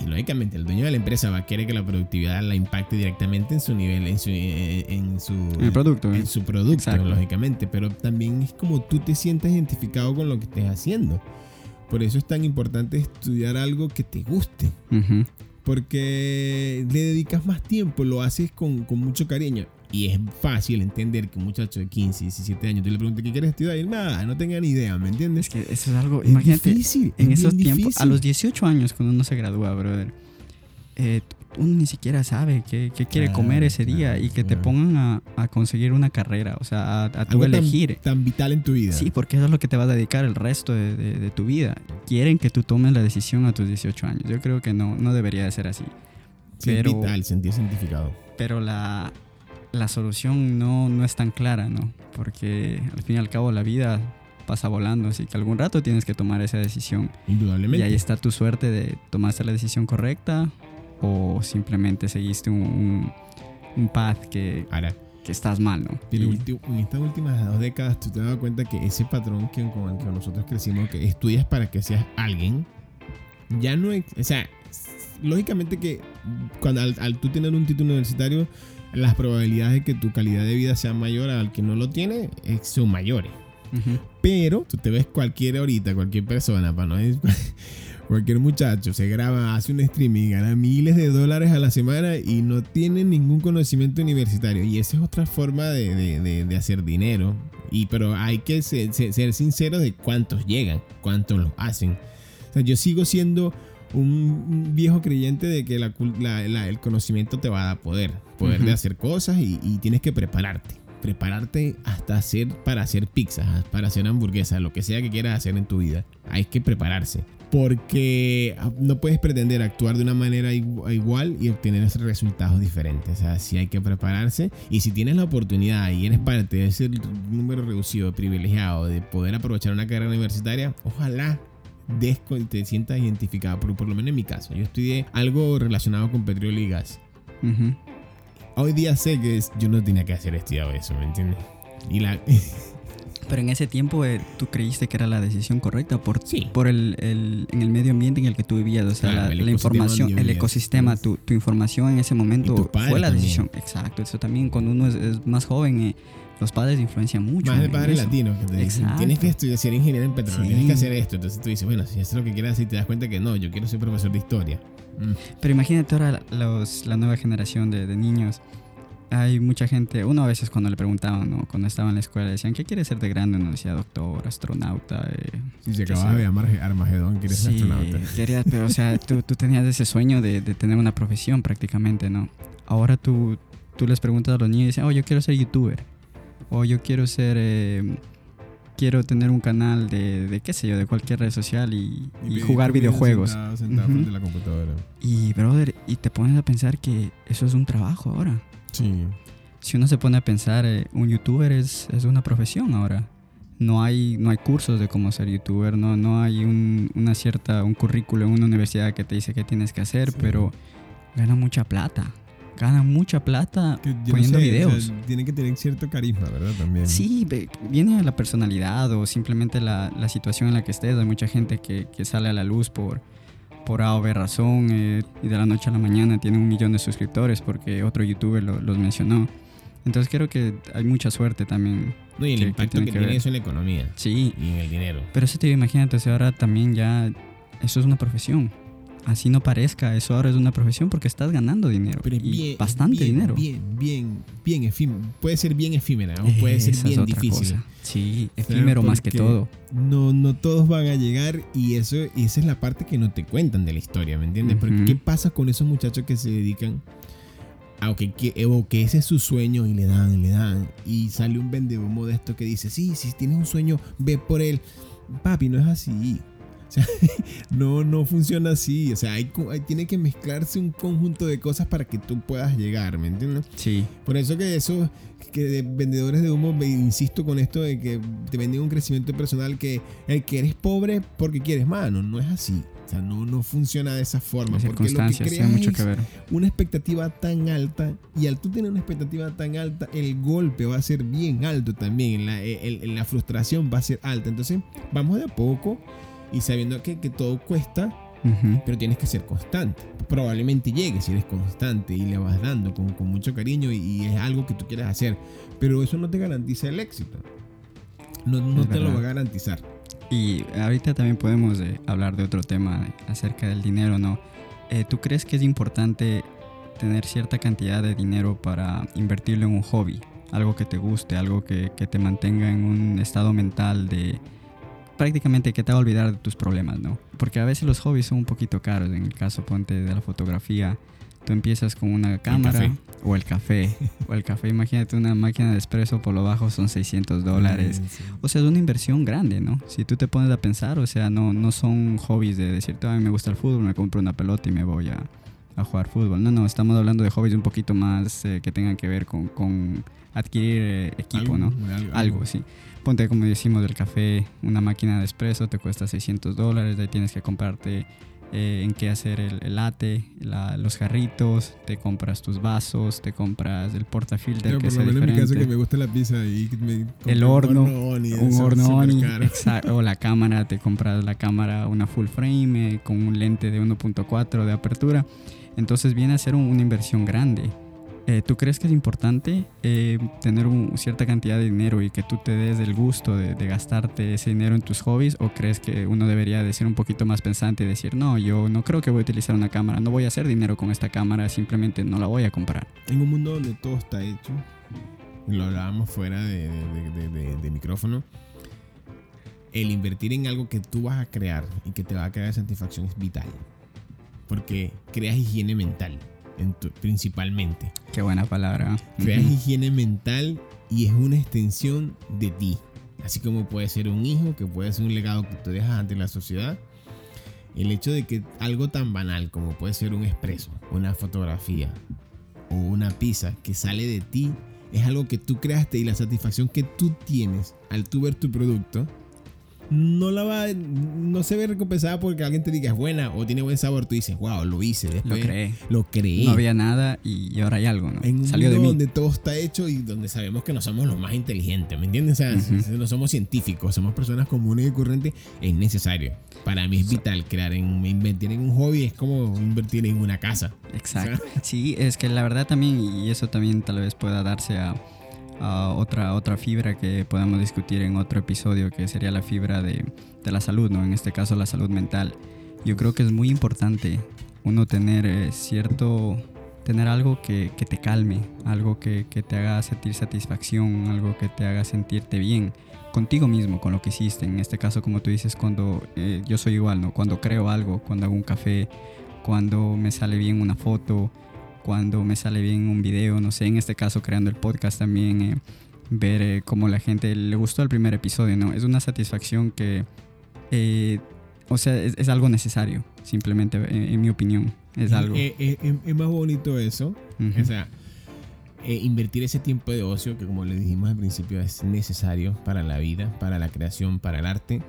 Y lógicamente el dueño de la empresa va a querer que la productividad la impacte directamente en su nivel, en su, eh, en su, producto. En su producto, lógicamente. Pero también es como tú te sientes identificado con lo que estés haciendo. Por eso es tan importante estudiar algo que te guste. Porque le dedicas más tiempo, lo haces con, con mucho cariño. Y es fácil entender que un muchacho de 15, 17 años, tú le preguntas qué quieres estudiar y nada, no tenga ni idea, ¿me entiendes? Es que eso es algo, imagínate, difícil, en esos tiempos, a los 18 años cuando uno se gradúa, brother, eh, uno ni siquiera sabe qué, qué quiere comer ese día y que te pongan a, a, conseguir una carrera, o sea, a, a tu elegir. Tan, vital en tu vida. Sí, porque eso es lo que te va a dedicar el resto de, de, tu vida. Quieren que tú tomes la decisión a tus 18 años. Yo creo que no, no debería de ser así. Sí, pero, es vital, sentir cientificado. Pero la, la solución no, no es tan clara, ¿no? Porque al fin y al cabo la vida pasa volando, así que algún rato tienes que tomar esa decisión. Indudablemente. Y ahí está tu suerte de tomarse la decisión correcta o simplemente seguiste un, un, path que, que estás mal, ¿no? Pero en estas últimas dos décadas tú te has dado cuenta que ese patrón que, con el que nosotros crecimos, que estudias para que seas alguien, ya no es, o sea, lógicamente que cuando al, al tú tener un título universitario, las probabilidades de que tu calidad de vida sea mayor al que no lo tiene son mayores. Pero tú te ves cualquier ahorita, cualquier persona, para no cualquier muchacho se graba, hace un streaming, gana miles de dólares a la semana y no tiene ningún conocimiento universitario. Y esa es otra forma de, de, hacer dinero. Y, pero hay que ser, ser, sinceros de cuántos llegan, cuántos lo hacen. O sea, yo sigo siendo un viejo creyente de que el conocimiento te va a dar poder, poder de hacer cosas y, tienes que prepararte. Prepararte hasta hacer para hacer pizzas, para hacer hamburguesas, lo que sea que quieras hacer en tu vida. Hay que prepararse. Porque no puedes pretender actuar de una manera igual y obtener resultados diferentes. O sea, sí hay que prepararse. Y si tienes la oportunidad y eres parte de ese número reducido, privilegiado, de poder aprovechar una carrera universitaria, ojalá te sientas identificado, por, por lo menos en mi caso. Yo estudié algo relacionado con petróleo y gas. Hoy día sé que yo no tenía que hacer estudiado eso, ¿me entiendes? Y la... Pero en ese tiempo eh, tú creíste que era la decisión correcta por, por el, el, en el medio ambiente en el que tú vivías, o sea, la, información, el ecosistema, tu, tu, información en ese momento fue la decisión. Exacto, eso también cuando uno es, más joven, eh, los padres influencian mucho. Más de padres latinos que te dicen, tienes que estudiar, ser ingeniero en petróleo, tienes que hacer esto. Entonces tú dices, bueno, si eso es lo que quieres hacer, te das cuenta que no, yo quiero ser profesor de historia. Mm. Pero imagínate ahora los, la nueva generación de, de, niños. Hay mucha gente, uno a veces cuando le preguntaban, ¿no? cuando estaba en la escuela, decían, ¿qué quieres ser de grande? Uno decía, doctor, astronauta. Eh, si se acababa de llamar Armagedón, quieres ser astronauta. Querías, pero o sea, tú, tú tenías ese sueño de, de tener una profesión prácticamente, ¿no? Ahora tú tú les preguntas a los niños y dicen, oh, yo quiero ser youtuber. O yo quiero ser... Eh, quiero tener un canal de, de, qué sé yo, de cualquier red social y, y, jugar videojuegos. Sentado, sentado a la computadora. Y, brother, y te pones a pensar que eso es un trabajo ahora. Sí. Si uno se pone a pensar, eh, un youtuber es, es una profesión ahora. No hay, no hay cursos de cómo ser youtuber, no, no hay un, una cierta, un currículo en una universidad que te dice qué tienes que hacer, Sí. pero gana mucha plata. Gana mucha plata Que yo no poniendo sé, videos. o sea, tiene que tener cierto carisma, ¿verdad? También. Sí, viene la personalidad o simplemente la, la situación en la que estés. Hay mucha gente que, que sale a la luz por, por A o B razón eh, y de la noche a la mañana tiene un millón de suscriptores porque otro youtuber lo- los mencionó. Entonces creo que hay mucha suerte también. No, y el que- que impacto tiene que, que tiene eso en la economía Sí, y en el dinero. pero eso te digo, imagínate, o sea, ahora también ya eso es una profesión. Así no parezca, eso ahora es una profesión porque estás ganando dinero. Pero y bien, bastante bien, dinero. Bien, bien, bien efímero. Puede ser bien efímera o puede ser Esa bien difícil. cosa. Sí, efímero más que todo. No, no todos van a llegar y eso, y esa es la parte que no te cuentan de la historia, ¿me entiendes? Porque. ¿qué pasa con esos muchachos que se dedican a que, que, o que ese es su sueño y le dan, le dan y sale un vendehumo de esto que dice, sí, si tienes un sueño, ve por él. Papi, no es así. O sea, no, no funciona así. O sea, hay, tiene que mezclarse un conjunto de cosas para que tú puedas llegar, ¿me entiendes? Sí, Por eso que eso, que de vendedores de humo, me insisto con esto de que te venden un crecimiento personal que el que eres pobre porque quieres mano, no es así. O sea, no, no funciona de esa forma. las Porque lo que creas mucho es que ver. una expectativa tan alta y al tú tener una expectativa tan alta, el golpe va a ser bien alto también. La, el- la frustración va a ser alta. Entonces, vamos de a poco y sabiendo que, que todo cuesta, Ujú. pero tienes que ser constante. Probablemente llegues si eres constante y le vas dando con, con mucho cariño y, y es algo que tú quieres hacer, pero eso no te garantiza el éxito. No, no te lo verdad. va a garantizar. Y ahorita también podemos eh, hablar de otro tema acerca del dinero, ¿no? Eh, ¿Tú crees que es importante tener cierta cantidad de dinero para invertirlo en un hobby? Algo que te guste, algo que, que te mantenga en un estado mental de prácticamente que te va a olvidar de tus problemas, ¿no? Porque a veces los hobbies son un poquito caros. En el caso, ponte de la fotografía, tú empiezas con una cámara o el café. o el café, imagínate una máquina de espresso por lo bajo son 600 dólares. Sí. O sea, es una inversión grande, ¿no? Si tú te pones a pensar, o sea, no, no son hobbies de decirte, a mí me gusta el fútbol, me compro una pelota y me voy a, a jugar fútbol. No, no, estamos hablando de hobbies un poquito más eh, que tengan que ver con, con adquirir eh, equipo, Algo, ¿no? algo, Algo, sí. Ponte, como decimos, del café, una máquina de espresso te cuesta 600 dólares, de ahí tienes que comprarte eh, en qué hacer el, el latte, la- los jarritos, te compras tus vasos, te compras el portafilter Pero que por sea lo menos en mi caso diferente. que me gusta la pizza y me El un horno, un horno exacto, o la cámara, te compras la cámara, una full frame eh, con un lente de 1.4 de apertura, entonces viene a ser un- una inversión grande. Eh, ¿Tú crees que es importante eh, tener un- cierta cantidad de dinero y que tú te des el gusto de, de gastarte ese dinero en tus hobbies? ¿O crees que uno debería de ser un poquito más pensante y decir, no, yo no creo que voy a utilizar una cámara, no voy a hacer dinero con esta cámara, simplemente no la voy a comprar? En un mundo donde todo está hecho, lo hablábamos fuera de- de- de micrófono, el invertir en algo que tú vas a crear y que te va a crear satisfacción es vital. Porque creas higiene mental, en tu- principalmente. Qué buena palabra. Creas higiene mental y es una extensión de ti. Así como puede ser un hijo, que puede ser un legado que tú dejas ante la sociedad. El hecho de que algo tan banal como puede ser un expreso, una fotografía o una pizza que sale de ti es algo que tú creaste y la satisfacción que tú tienes al tú ver tu producto no la va no se ve recompensada porque alguien te diga es buena o tiene buen sabor tú dices wow lo hice Lo creé. lo creé No había nada y ahora hay algo, ¿no? en un Salió de mí. donde todo está hecho y donde sabemos que no somos los más inteligentes, ¿me entiendes? O sea, si no somos científicos, somos personas comunes y corrientes, es necesario. Para mí es vital crear en invertir en un hobby es como invertir en una casa. Exacto. Sí, es que la verdad también, y eso también tal vez pueda darse a, a otra, otra fibra que podamos discutir en otro episodio, que sería la fibra de, de la salud, ¿no? En este caso la salud mental. Yo creo que es muy importante uno tener eh, cierto, tener algo que, que te calme, algo que, que te haga sentir satisfacción, algo que te haga sentirte bien contigo mismo, con lo que hiciste. En este caso, como tú dices, cuando eh, yo soy igual, ¿no? Cuando creo algo, cuando hago un café, cuando me sale bien una foto, cuando me sale bien un video, no sé, en este caso creando el podcast también, eh, ver eh, cómo la gente le gustó el primer episodio, ¿no? Es una satisfacción que, eh, o sea, es, algo necesario, simplemente, en, mi opinión, es algo. es más bonito eso, o sea, invertir ese tiempo de ocio que como le dijimos al principio es necesario para la vida, para la creación, para el arte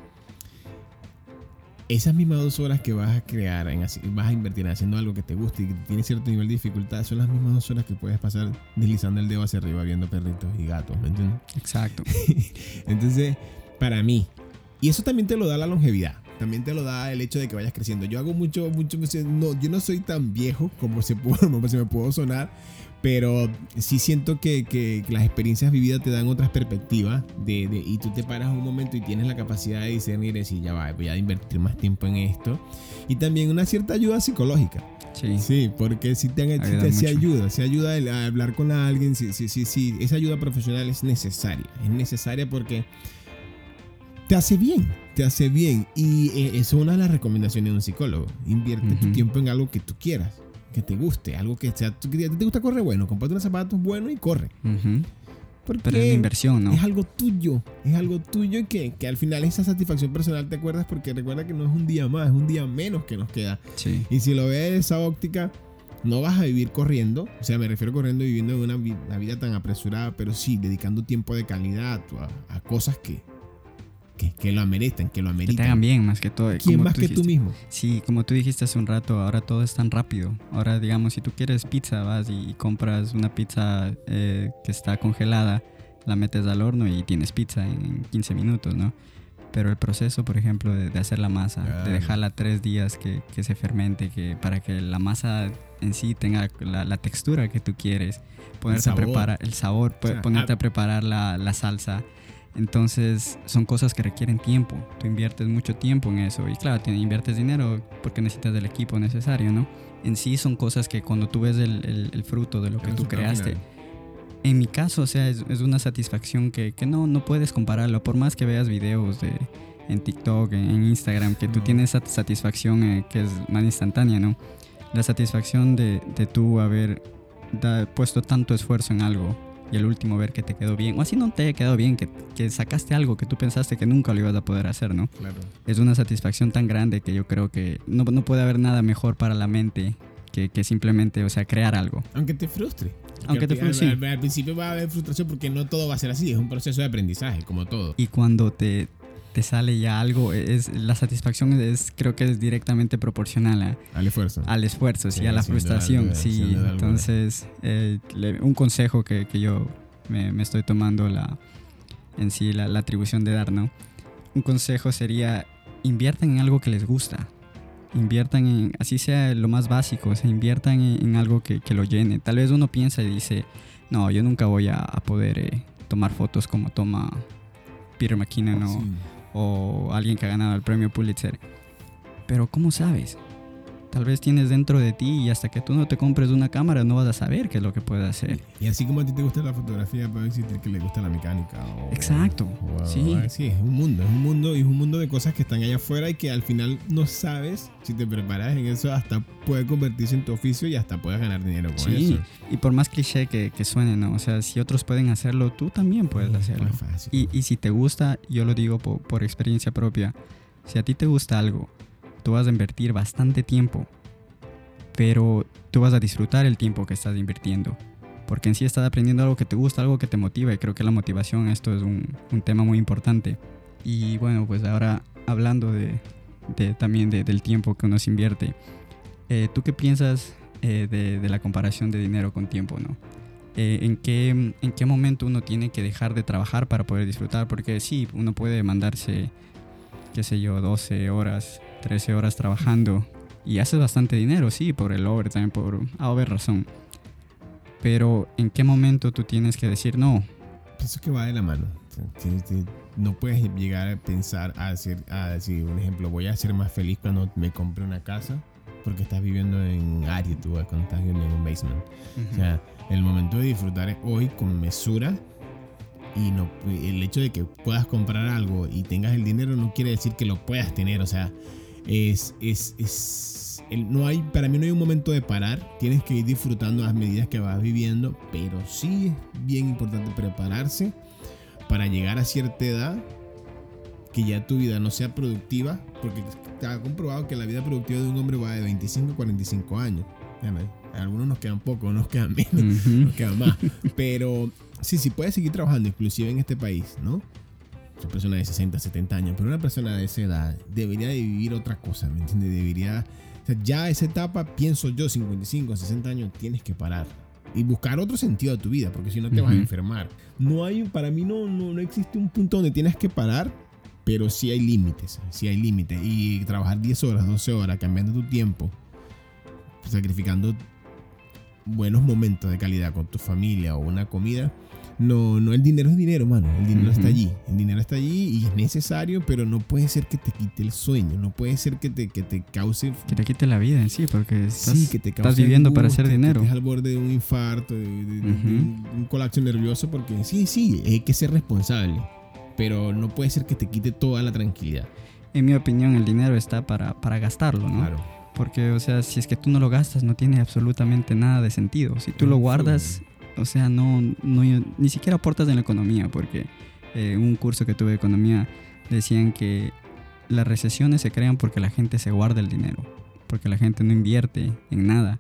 esas mismas dos horas que vas a crear, en, vas a invertir en haciendo algo que te guste y que tiene cierto nivel de dificultad, son las mismas dos horas que puedes pasar deslizando el dedo hacia arriba viendo perritos y gatos, ¿me entiendes? Exacto. Entonces, para mí, y eso también te lo da la longevidad. También te lo da el hecho de que vayas creciendo. Yo hago mucho, mucho, no, yo no soy tan viejo como se, puedo, se me puedo sonar, pero sí siento que, que, las experiencias vividas te dan otras perspectivas de, de, y tú te paras un momento y tienes la capacidad de discernir y decir, ya va, voy a invertir más tiempo en esto. Y también una cierta ayuda psicológica. Sí. sí, porque si te, ayuda, si ayuda, si ayuda a hablar con alguien, sí, sí, sí, sí, esa ayuda profesional es necesaria, es necesaria porque te hace bien, te hace bien y eh, es una de las recomendaciones de un psicólogo, invierte tu tiempo en algo que tú quieras que te guste, algo que sea, te gusta correr, bueno, comprate unos zapatos buenos y corre. Porque Pero es una inversión, ¿no? Es algo tuyo, es algo tuyo que, que al final esa satisfacción personal te acuerdas porque recuerda que no es un día más, es un día menos que nos queda. Sí. Y si lo ves de esa óptica, no vas a vivir corriendo, o sea, me refiero corriendo viviendo una, una vida tan apresurada, pero sí dedicando tiempo de calidad a cosas que, que, lo ameriten, que lo ameriten. Que te hagan bien más que todo. ¿Quién más que tú mismo? Sí, como tú dijiste hace un rato, ahora todo es tan rápido. Ahora, digamos, si tú quieres pizza, vas y, compras una pizza eh, que está congelada, la metes al horno y tienes pizza en 15 minutos, ¿no? Pero el proceso, por ejemplo, de, hacer la masa, de dejarla tres días que, que, se fermente, que para que la masa en sí tenga la, textura que tú quieres, ponerte a preparar el sabor, ponerte a, preparar la, la salsa, entonces son cosas que requieren tiempo. Tú inviertes mucho tiempo en eso y claro, te inviertes dinero porque necesitas del equipo necesario, ¿no? En sí son cosas que cuando tú ves el, el, fruto de lo que tú creaste, en mi caso, o sea, es, es una satisfacción que, que, no, no puedes compararlo. Por más que veas videos de, en TikTok, en Instagram, que tú tienes esa satisfacción eh, que es más instantánea, ¿no? La satisfacción de, de tú haber puesto tanto esfuerzo en algo y el último ver que te quedó bien, o así no te haya quedado bien, que, que, sacaste algo que tú pensaste que nunca lo ibas a poder hacer, ¿no? Claro. Es una satisfacción tan grande que yo creo que no, no puede haber nada mejor para la mente que, que, simplemente, o sea, crear algo. Aunque te frustre. Aunque te frustre. Al, al, principio va a haber frustración porque no todo va a ser así, es un proceso de aprendizaje, como todo. Y cuando te, te sale ya algo, es la satisfacción es creo que es directamente proporcional al esfuerzo. Al esfuerzo, sí, a la frustración, sí. Entonces, eh, un consejo que, que yo me, me, estoy tomando la, en sí la, la, atribución de dar, ¿no? Un consejo sería inviertan en algo que les gusta. Inviertan en, así sea lo más básico, o sea, inviertan en, algo que, que, lo llene. Tal vez uno piensa y dice, no, yo nunca voy a, a poder eh, tomar fotos como toma Peter McKinnon o, o alguien que ha ganado el premio Pulitzer. Pero ¿cómo sabes? Tal vez tienes dentro de ti y hasta que tú no te compres una cámara no vas a saber qué es lo que puedes hacer. Y así como a ti te gusta la fotografía, puede existir que le gusta la mecánica. Exacto. sí. sí, es un mundo, es un mundo y es un mundo de cosas que están allá afuera y que al final no sabes si te preparas en eso hasta puede convertirse en tu oficio y hasta puedes ganar dinero con sí. eso. Y por más cliché que, que, suene, ¿no? O sea, si otros pueden hacerlo, tú también puedes hacerlo. Y, y, si te gusta, yo lo digo por, por experiencia propia, si a ti te gusta algo, tú vas a invertir bastante tiempo pero tú vas a disfrutar el tiempo que estás invirtiendo. Porque en sí estás aprendiendo algo que te gusta, algo que te motiva. Y creo que la motivación, esto es un, un tema muy importante. Y bueno, pues ahora hablando de, de también de, del tiempo que uno se invierte, eh, ¿tú qué piensas eh, de, de, la comparación de dinero con tiempo? ¿no? Eh, ¿en, qué, ¿En qué momento uno tiene que dejar de trabajar para poder disfrutar? Porque sí, uno puede mandarse, qué sé yo, 12 horas, 13 horas trabajando y haces bastante dinero, sí, por el overtime, por a ver razón. Pero ¿en qué momento tú tienes que decir no? Pienso que va de la mano. No puedes llegar a pensar, a decir, a decir, un ejemplo, voy a ser más feliz cuando me compre una casa porque estás viviendo en área, tú cuando estás viviendo en un basement. O sea, el momento de disfrutar es hoy con mesura y no, el hecho de que puedas comprar algo y tengas el dinero no quiere decir que lo puedas tener. O sea, es, es, es el, no hay, para mí no hay un momento de parar, tienes que ir disfrutando las medidas que vas viviendo, pero sí es bien importante prepararse para llegar a cierta edad que ya tu vida no sea productiva, porque está comprobado que la vida productiva de un hombre va de 25 a 45 años. Algunos nos quedan pocos, nos quedan menos, nos quedan más. Pero sí, sí puedes seguir trabajando, inclusive en este país, ¿no? Una persona de 60, 70 años, pero una persona de esa edad debería de vivir otra cosa, ¿me entiendes? Debería, o sea, ya esa etapa, pienso yo, 55, 60 años, tienes que parar y buscar otro sentido a tu vida, porque si no te vas a enfermar. No hay, para mí no, no, no existe un punto donde tienes que parar, pero sí hay límites, sí hay límites. Y trabajar 10 horas, 12 horas, cambiando tu tiempo, sacrificando buenos momentos de calidad con tu familia o una comida, no, no, el dinero es dinero, mano. El dinero está allí. El dinero está allí y es necesario, pero no puede ser que te quite el sueño. No puede ser que te, que te cause. Que te quite la vida en sí, porque estás, que te estás viviendo para hacer dinero. Que al borde de un infarto, de, un, colapso nervioso, porque sí, sí, hay que ser responsable. Pero no puede ser que te quite toda la tranquilidad. En mi opinión, el dinero está para, para gastarlo, ¿no? Claro. Porque, o sea, si es que tú no lo gastas, no tiene absolutamente nada de sentido. Si tú lo guardas, o sea, no, no, ni siquiera aportas en la economía, porque eh, un curso que tuve de economía decían que las recesiones se crean porque la gente se guarda el dinero, porque la gente no invierte en nada.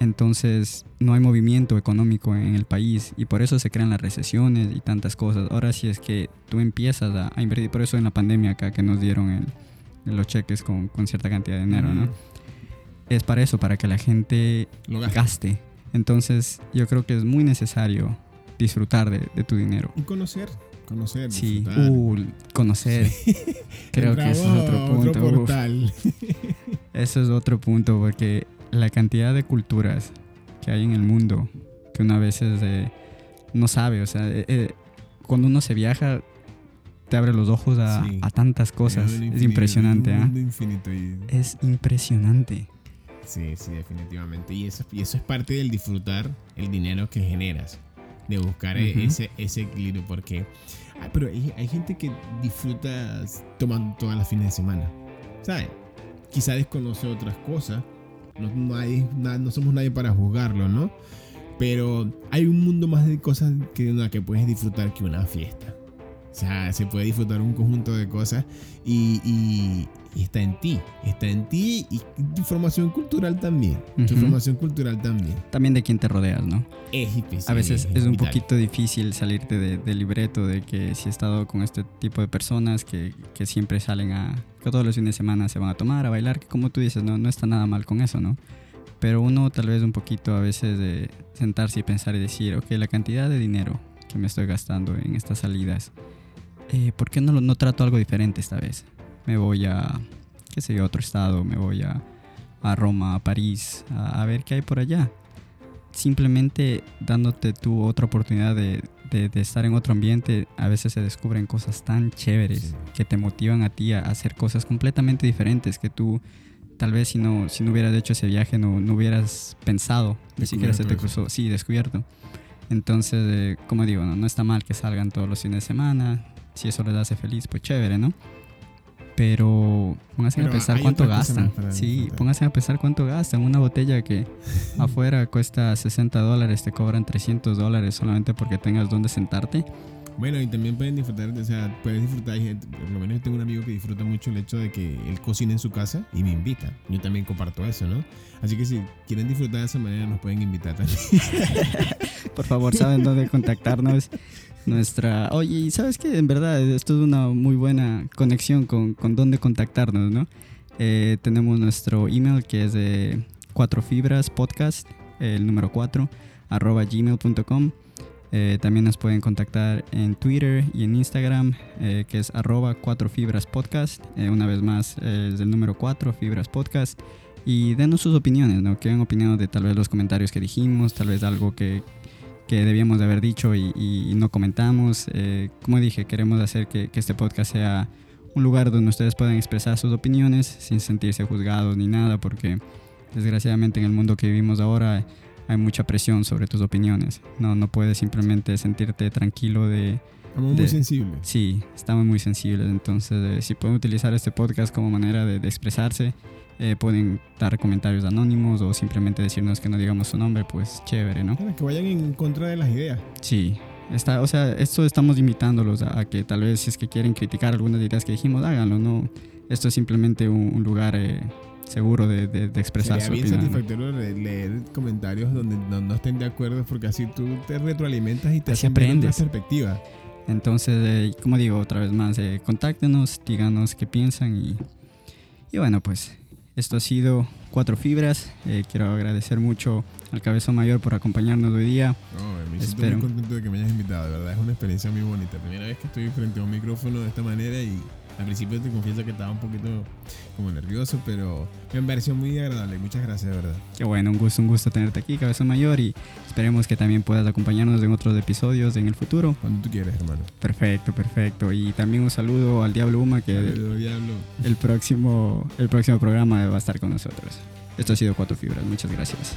Entonces no hay movimiento económico en el país y por eso se crean las recesiones y tantas cosas. Ahora si es que tú empiezas a, invertir, por eso en la pandemia acá que nos dieron los cheques con, con, cierta cantidad de dinero, ¿no? Es para eso, para que la gente gaste entonces yo creo que es muy necesario disfrutar de, tu dinero. Y conocer, conocer. Sí, uh, conocer. Creo que eso es otro punto. eso es otro punto porque la cantidad de culturas que hay en el mundo que una vez no sabe, o sea, eh, eh, cuando uno se viaja te abre los ojos a, tantas cosas. es impresionante. ¿ah? Es impresionante. Sí, sí, definitivamente. Y eso, y eso es parte del disfrutar el dinero que generas. De buscar ese, ese equilibrio. Porque. Ah, pero hay, gente que disfruta tomando todas las fines de semana. ¿Sabes? Quizá desconoce otras cosas. No, no, no somos nadie para juzgarlo, ¿no? Pero hay un mundo más de cosas que, una que puedes disfrutar que una fiesta. O sea, se puede disfrutar un conjunto de cosas y, y está en ti, está en ti y tu formación cultural también, tu formación cultural también. También de quién te rodeas, ¿no? Es difícil. A veces es, un poquito difícil salirte del libreto de que si he estado con este tipo de personas que, que, siempre salen a, que todos los fines de semana se van a tomar, a bailar, que como tú dices, no, no está nada mal con eso, ¿no? Pero uno tal vez un poquito a veces de sentarse y pensar y decir, ok, la cantidad de dinero que me estoy gastando en estas salidas, eh, ¿por qué no, no trato algo diferente esta vez? Me voy a, qué sé yo, a otro estado, me voy a, a Roma, a París, a, ver qué hay por allá. Simplemente dándote tu otra oportunidad de, de, estar en otro ambiente, a veces se descubren cosas tan chéveres que te motivan a ti a hacer cosas completamente diferentes que tú tal vez si no, si no hubieras hecho ese viaje no, no hubieras pensado, ni siquiera se te cruzó, sí, descubierto. Entonces, eh, como digo, no, no está mal que salgan todos los fines de semana, si eso les hace feliz, pues chévere, ¿no? Pero pónganse a pensar cuánto gastan. Sí, pónganse a pensar cuánto gastan. Una botella que afuera cuesta 60 dólares, te cobran 300 dólares solamente porque tengas donde sentarte. Bueno, y también pueden disfrutar, o sea, puedes disfrutar, por lo menos yo tengo un amigo que disfruta mucho el hecho de que él cocina en su casa y me invita. Yo también comparto eso, ¿no? Así que si quieren disfrutar de esa manera, nos pueden invitar también. por favor, saben dónde contactarnos nuestra... Oye, ¿sabes qué? En verdad, esto es una muy buena conexión con, con dónde contactarnos, ¿no? Eh, tenemos nuestro email que es de cuatro fibras podcast, el número 4, arroba gmail.com. Eh, también nos pueden contactar en Twitter y en Instagram, eh, que es arroba cuatro fibras podcast. una vez más, es el número 4, fibras podcast. Y denos sus opiniones, ¿no? ¿Qué han opinado de tal vez los comentarios que dijimos? Tal vez algo que, que debíamos de haber dicho y, no comentamos. Eh, como dije, queremos hacer que, este podcast sea un lugar donde ustedes puedan expresar sus opiniones sin sentirse juzgados ni nada, porque desgraciadamente en el mundo que vivimos ahora hay mucha presión sobre tus opiniones. No, no puedes simplemente sentirte tranquilo de... Estamos muy sensibles. Sí, estamos muy sensibles. Entonces, eh, si pueden utilizar este podcast como manera de, expresarse, eh, pueden dar comentarios anónimos o simplemente decirnos que no digamos su nombre, pues chévere, ¿no? Para que vayan en contra de las ideas. Sí, está, o sea, esto estamos invitándolos a, a que tal vez si es que quieren criticar algunas ideas que dijimos, háganlo, ¿no? Esto es simplemente un, un lugar eh, seguro de, de, de expresar Sería su bien opinión. ¿no? satisfactorio le- leer comentarios donde no, no estén de acuerdo porque así tú te retroalimentas y te Así aprendes. otra perspectiva. Entonces, eh, como digo otra vez más, eh, contáctenos, díganos qué piensan y, y bueno, pues esto ha sido Cuatro Fibras. Eh, quiero agradecer mucho al Cabezón Mayor por acompañarnos hoy día. No, me siento muy contento de que me hayas invitado, de verdad es una experiencia muy bonita. Primera vez que estoy frente a un micrófono de esta manera y al principio te confieso que estaba un poquito como nervioso, pero me pareció muy agradable. Muchas gracias, de verdad. Qué bueno, un gusto, un gusto tenerte aquí, Cabezón Mayor, y esperemos que también puedas acompañarnos en otros episodios en el futuro. Cuando tú quieres, hermano. Perfecto, perfecto. Y también un saludo al Diablo Uma que diablo. el próximo, el próximo programa va a estar con nosotros. Esto ha sido Cuatro Fibras. Muchas gracias.